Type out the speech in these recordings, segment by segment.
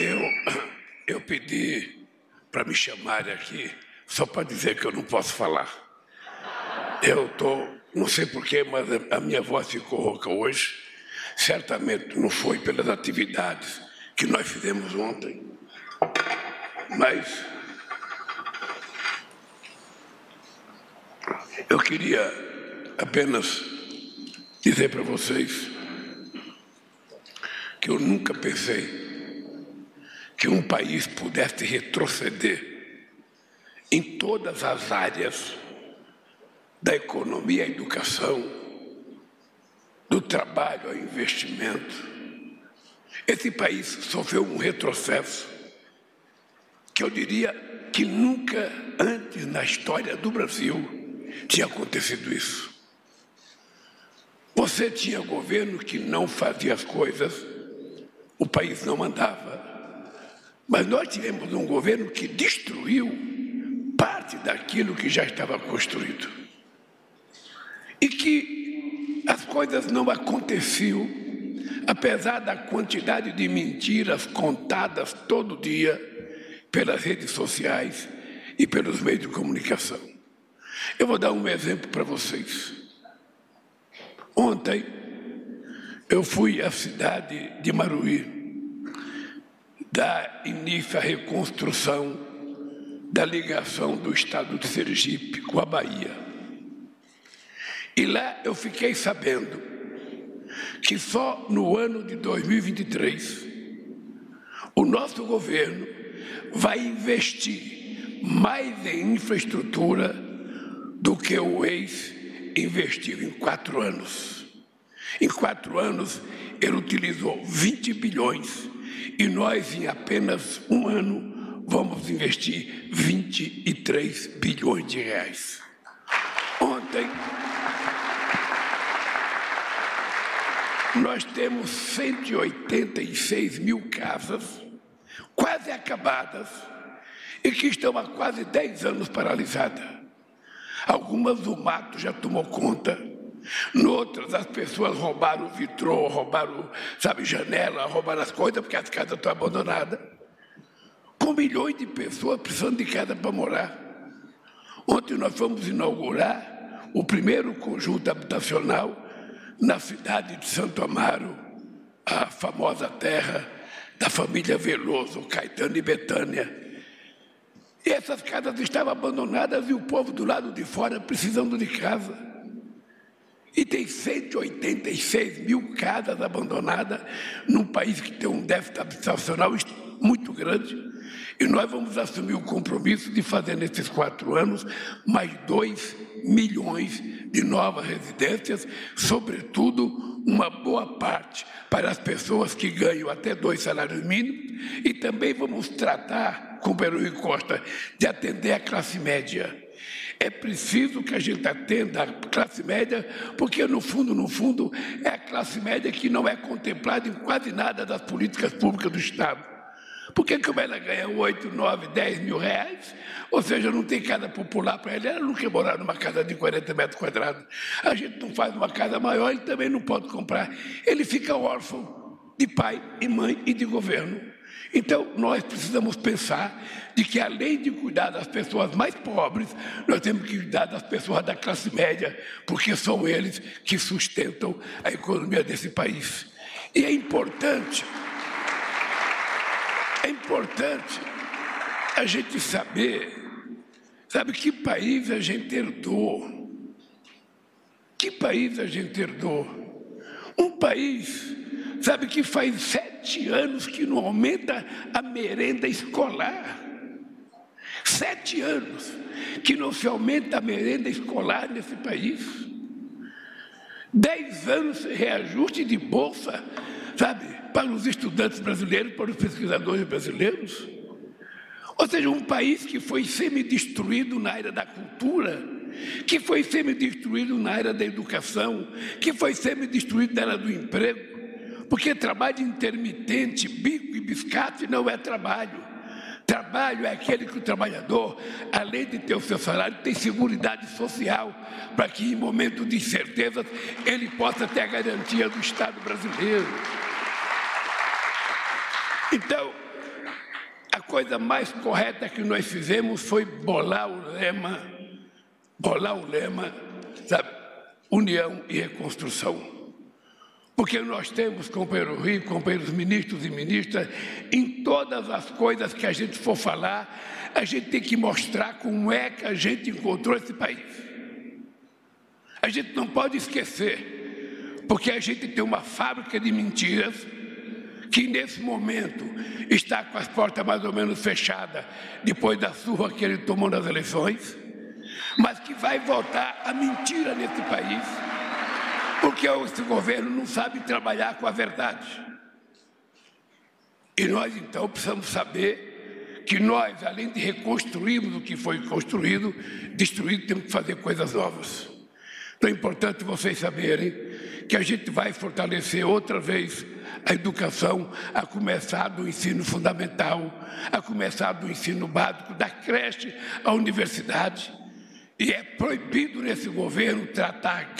Eu, eu pedi para me chamarem aqui só para dizer que eu não posso falar. Eu estou, não sei porquê, mas a minha voz ficou rouca hoje. Certamente não foi pelas atividades que nós fizemos ontem, mas eu queria apenas dizer para vocês que eu nunca pensei que um país pudesse retroceder em todas as áreas da economia à educação, do trabalho ao investimento. Esse país sofreu um retrocesso que eu diria que nunca antes na história do Brasil tinha acontecido isso. Você tinha governo que não fazia as coisas, o país não andava. Mas nós tivemos um governo que destruiu parte daquilo que já estava construído. E que as coisas não aconteciam, apesar da quantidade de mentiras contadas todo dia pelas redes sociais e pelos meios de comunicação. Eu vou dar um exemplo para vocês. Ontem eu fui à cidade de Maruí dá início à reconstrução da ligação do estado de Sergipe com a Bahia. E lá eu fiquei sabendo que só no ano de 2023 o nosso governo vai investir mais em infraestrutura do que o ex investiu em quatro anos. Em quatro anos, ele utilizou 20 bilhões e nós, em apenas um ano, vamos investir 23 bilhões de reais. Ontem, nós temos 186 mil casas quase acabadas e que estão há quase 10 anos paralisadas. Algumas o mato já tomou conta, Noutras, as pessoas roubaram o vitrô, roubaram, sabe, janela, roubaram as coisas, porque as casas estão abandonadas. Com milhões de pessoas precisando de casa para morar. Ontem nós fomos inaugurar o primeiro conjunto habitacional na cidade de Santo Amaro, a famosa terra da família Veloso, Caetano e Betânia. E essas casas estavam abandonadas e o povo do lado de fora precisando de casa. E tem 186 mil casas abandonadas num país que tem um déficit habitacional muito grande. E nós vamos assumir o compromisso de fazer nesses quatro anos mais 2 milhões de novas residências, sobretudo uma boa parte para as pessoas que ganham até dois salários mínimos. E também vamos tratar, com Peru e Costa, de atender a classe média é preciso que a gente atenda a classe média, porque no fundo, no fundo, é a classe média que não é contemplada em quase nada das políticas públicas do Estado. Por que, que ela ganha 8, 9, 10 mil reais? Ou seja, não tem casa popular para ele, ela não quer morar numa casa de 40 metros quadrados. A gente não faz uma casa maior, ele também não pode comprar. Ele fica órfão de pai e mãe e de governo. Então, nós precisamos pensar de que, além de cuidar das pessoas mais pobres, nós temos que cuidar das pessoas da classe média, porque são eles que sustentam a economia desse país. E é importante, é importante a gente saber, sabe, que país a gente herdou. Que país a gente herdou? Um país, sabe, que faz sete anos que não aumenta a merenda escolar. Sete anos que não se aumenta a merenda escolar nesse país. Dez anos de reajuste de bolsa, sabe, para os estudantes brasileiros, para os pesquisadores brasileiros. Ou seja, um país que foi semi-destruído na área da cultura, que foi semi-destruído na área da educação, que foi semi-destruído na área do emprego, porque trabalho intermitente, bico e biscate não é trabalho. Trabalho é aquele que o trabalhador, além de ter o seu salário, tem segurança social, para que em momento de incerteza ele possa ter a garantia do Estado brasileiro. Então, A coisa mais correta que nós fizemos foi bolar o lema, bolar o lema, sabe, união e reconstrução. Porque nós temos, companheiro Rio, companheiros ministros e ministras, em todas as coisas que a gente for falar, a gente tem que mostrar como é que a gente encontrou esse país. A gente não pode esquecer, porque a gente tem uma fábrica de mentiras que nesse momento está com as portas mais ou menos fechadas, depois da surra que ele tomou nas eleições, mas que vai voltar a mentira nesse país, porque esse governo não sabe trabalhar com a verdade. E nós então precisamos saber que nós, além de reconstruirmos o que foi construído, destruído, temos que fazer coisas novas. Então é importante vocês saberem que a gente vai fortalecer outra vez a educação, a começar do ensino fundamental, a começar do ensino básico, da creche à universidade. E é proibido nesse governo tratar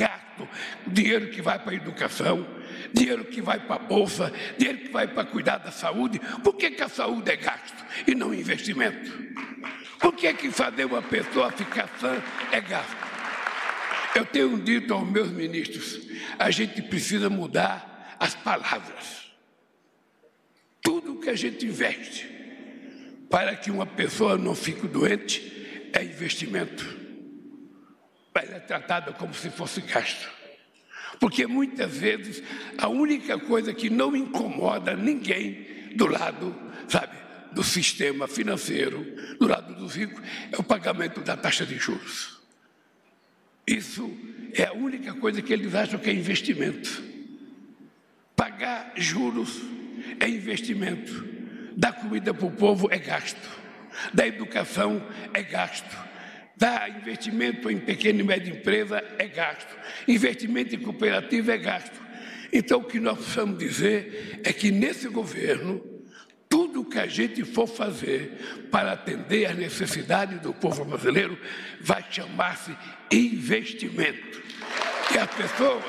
dinheiro que vai para a educação, dinheiro que vai para a bolsa, dinheiro que vai para cuidar da saúde. Por que, que a saúde é gasto e não investimento? Por que, que fazer uma pessoa ficar sã é gasto? Eu tenho dito aos meus ministros, a gente precisa mudar as palavras. Tudo que a gente investe para que uma pessoa não fique doente é investimento. É tratada como se fosse gasto. Porque muitas vezes a única coisa que não incomoda ninguém do lado, sabe, do sistema financeiro, do lado dos ricos, é o pagamento da taxa de juros. Isso é a única coisa que eles acham que é investimento. Pagar juros é investimento. Dar comida para o povo é gasto. Dar educação é gasto. Dar investimento em pequena e média empresa é gasto. Investimento em cooperativa é gasto. Então, o que nós precisamos dizer é que nesse governo tudo que a gente for fazer para atender às necessidades do povo brasileiro vai chamar-se investimento. E as pessoas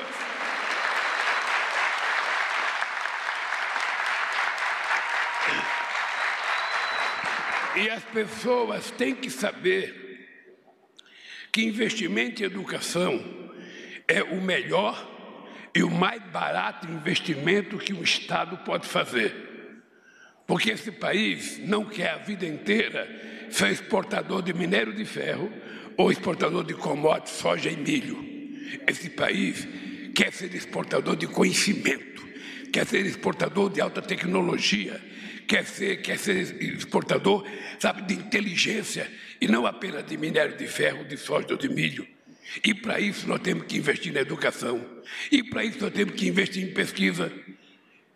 E as pessoas têm que saber que investimento em educação é o melhor e o mais barato investimento que o Estado pode fazer. Porque esse país não quer a vida inteira ser exportador de minério de ferro ou exportador de commodities, soja e milho. Esse país quer ser exportador de conhecimento, quer ser exportador de alta tecnologia, quer ser, quer ser exportador, sabe, de inteligência e não apenas de minério de ferro, de soja ou de milho. E para isso nós temos que investir na educação. E para isso nós temos que investir em pesquisa.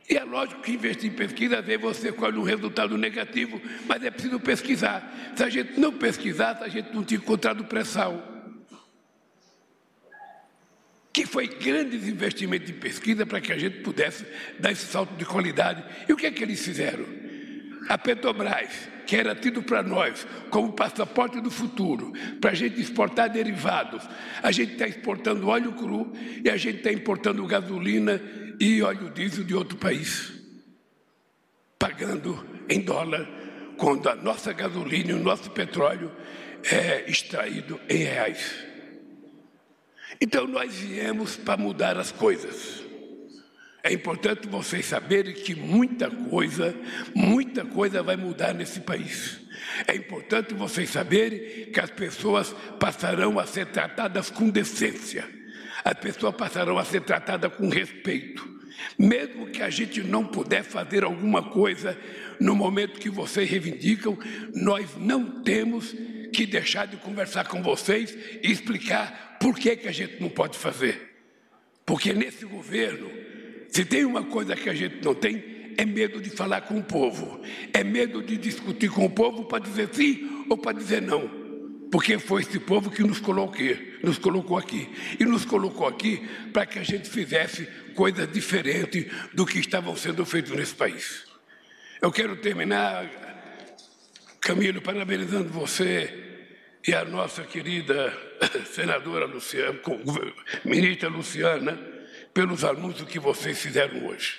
E é lógico que investir em pesquisa, às vezes você colhe um resultado negativo, mas é preciso pesquisar. Se a gente não pesquisasse, a gente não tinha encontrado pré-sal. Que foi grandes investimentos em pesquisa para que a gente pudesse dar esse salto de qualidade. E o que é que eles fizeram? A Petrobras, que era tido para nós como passaporte do futuro, para a gente exportar derivados, a gente está exportando óleo cru e a gente está importando gasolina e óleo diesel de outro país, pagando em dólar, quando a nossa gasolina e o nosso petróleo é extraído em reais. Então nós viemos para mudar as coisas. É importante vocês saberem que muita coisa, muita coisa vai mudar nesse país. É importante vocês saberem que as pessoas passarão a ser tratadas com decência as pessoas passarão a ser tratadas com respeito. Mesmo que a gente não puder fazer alguma coisa no momento que vocês reivindicam, nós não temos que deixar de conversar com vocês e explicar por que, que a gente não pode fazer. Porque nesse governo, se tem uma coisa que a gente não tem, é medo de falar com o povo, é medo de discutir com o povo para dizer sim ou para dizer não porque foi esse povo que nos colocou, nos colocou aqui. E nos colocou aqui para que a gente fizesse coisas diferentes do que estavam sendo feitas nesse país. Eu quero terminar, Camilo, parabenizando você e a nossa querida senadora Luciana, ministra Luciana, pelos anúncios que vocês fizeram hoje.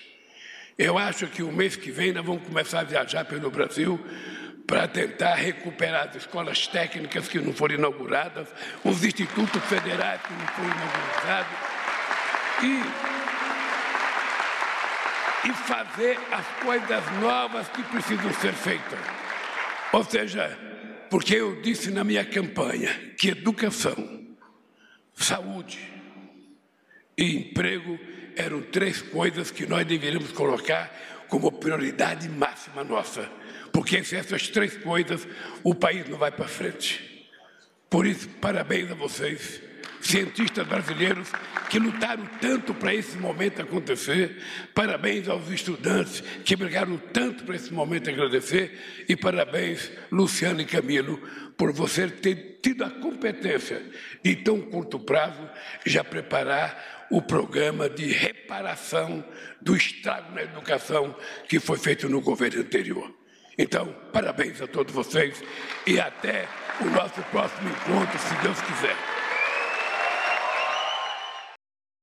Eu acho que o mês que vem nós vamos começar a viajar pelo Brasil para tentar recuperar as escolas técnicas que não foram inauguradas, os institutos federais que não foram inaugurados e, e fazer as coisas novas que precisam ser feitas. Ou seja, porque eu disse na minha campanha que educação, saúde e emprego eram três coisas que nós deveríamos colocar como prioridade máxima nossa, porque sem essas três coisas o país não vai para frente. Por isso, parabéns a vocês, cientistas brasileiros que lutaram tanto para esse momento acontecer. Parabéns aos estudantes que brigaram tanto para esse momento acontecer. E parabéns, Luciano e Camilo, por você ter tido a competência de, em tão curto prazo, já preparar o programa de reparação do estrago na educação que foi feito no governo anterior. Então, parabéns a todos vocês e até o nosso próximo encontro, se Deus quiser.